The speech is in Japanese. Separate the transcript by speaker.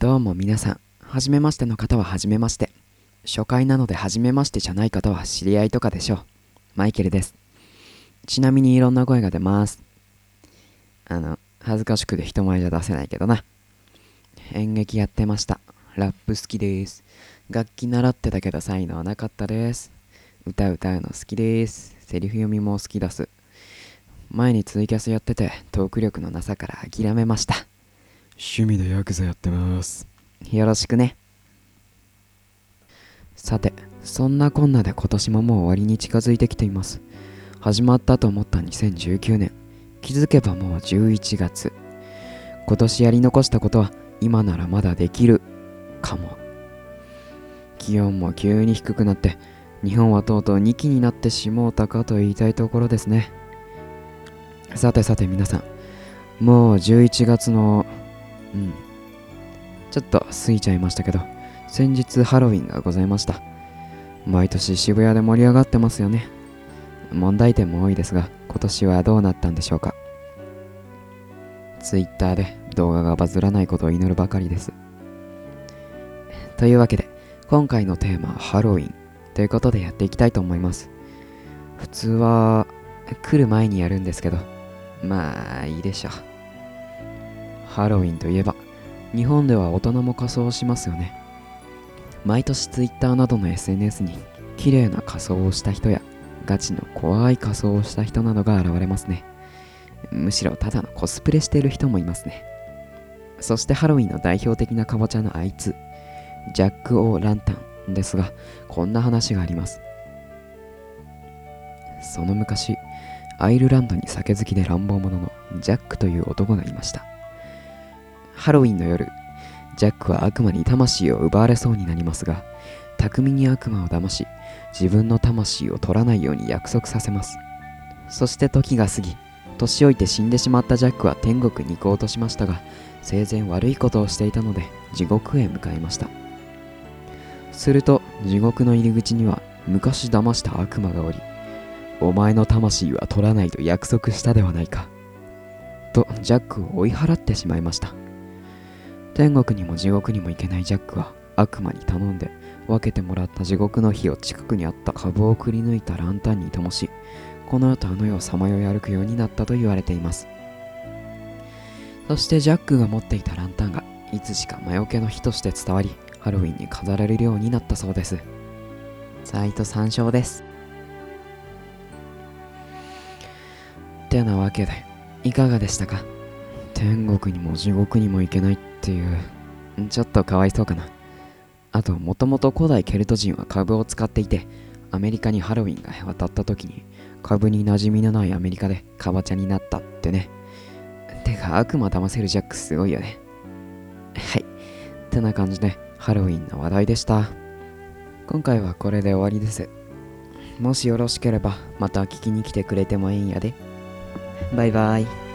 Speaker 1: どうも皆さん、はじめましての方ははじめまして。初回なのではじめましてじゃない方は知り合いとかでしょう。マイケルです。ちなみにいろんな声が出ます。あの、恥ずかしくて人前じゃ出せないけどな。演劇やってました。ラップ好きです。楽器習ってたけど才能なかったです。歌歌うの好きです。セリフ読みも好きだす。前にツイキャスやっててトーク力のなさから諦めました。趣味でヤクザやってます。よろしくね。さて、そんなこんなで今年ももう終わりに近づいてきています。始まったと思った2019年。気づけばもう11月。今年やり残したことは今ならまだできるかも。気温も急に低くなって、日本はとうとう2期になってしもうたかと言いたいところですね。さてさて皆さん、もう11月の、うん、ちょっと過ぎちゃいましたけど、先日ハロウィンがございました。毎年渋谷で盛り上がってますよね。問題点も多いですが、今年はどうなったんでしょうか。Twitter で動画がバズらないことを祈るばかりです。というわけで、今回のテーマはハロウィンということでやっていきたいと思います。普通は来る前にやるんですけど、まあいいでしょう。ハロウィンといえば、日本では大人も仮装しますよね。毎年 Twitter などの SNS に綺麗な仮装をした人やガチの怖い仮装をした人などが現れますね。むしろただのコスプレしてる人もいますね。そしてハロウィンの代表的なかぼちゃのあいつ、ジャック・オー・ランタンですが、こんな話があります。その昔、アイルランドに酒好きで乱暴者のジャックという男がいました。ハロウィンの夜、ジャックは悪魔に魂を奪われそうになりますが、巧みに悪魔を騙し、自分の魂を取らないように約束させます。そして時が過ぎ、年老いて死んでしまったジャックは天国に行こうとしましたが、生前悪いことをしていたので地獄へ向かいました。すると地獄の入り口には昔騙した悪魔がおり、お前の魂は取らないと約束したではないか。とジャックを追い払ってしまいました。天国にも地獄にも行けないジャックは悪魔に頼んで分けてもらった地獄の火を近くにあった株をくり抜いたランタンに灯しこの世とあの世をさまよい歩くようになったと言われています。そしてジャックが持っていたランタンがいつしか魔除けの火として伝わりハロウィンに飾られるようになったそうです。サイト参照です。てなわけでいかがでしたか？天国にも地獄にも行けないっていう。ちょっとかわいそうかな。あともともと古代ケルト人は株を使っていてアメリカにハロウィンが渡った時に株に馴染みのないアメリカでカボチャになったってね。てか悪魔騙せるジャックすごいよね。はい。ってな感じでハロウィンの話題でした。今回はこれで終わりです。もしよろしければまた聞きに来てくれてもいいんやで。バイバイ。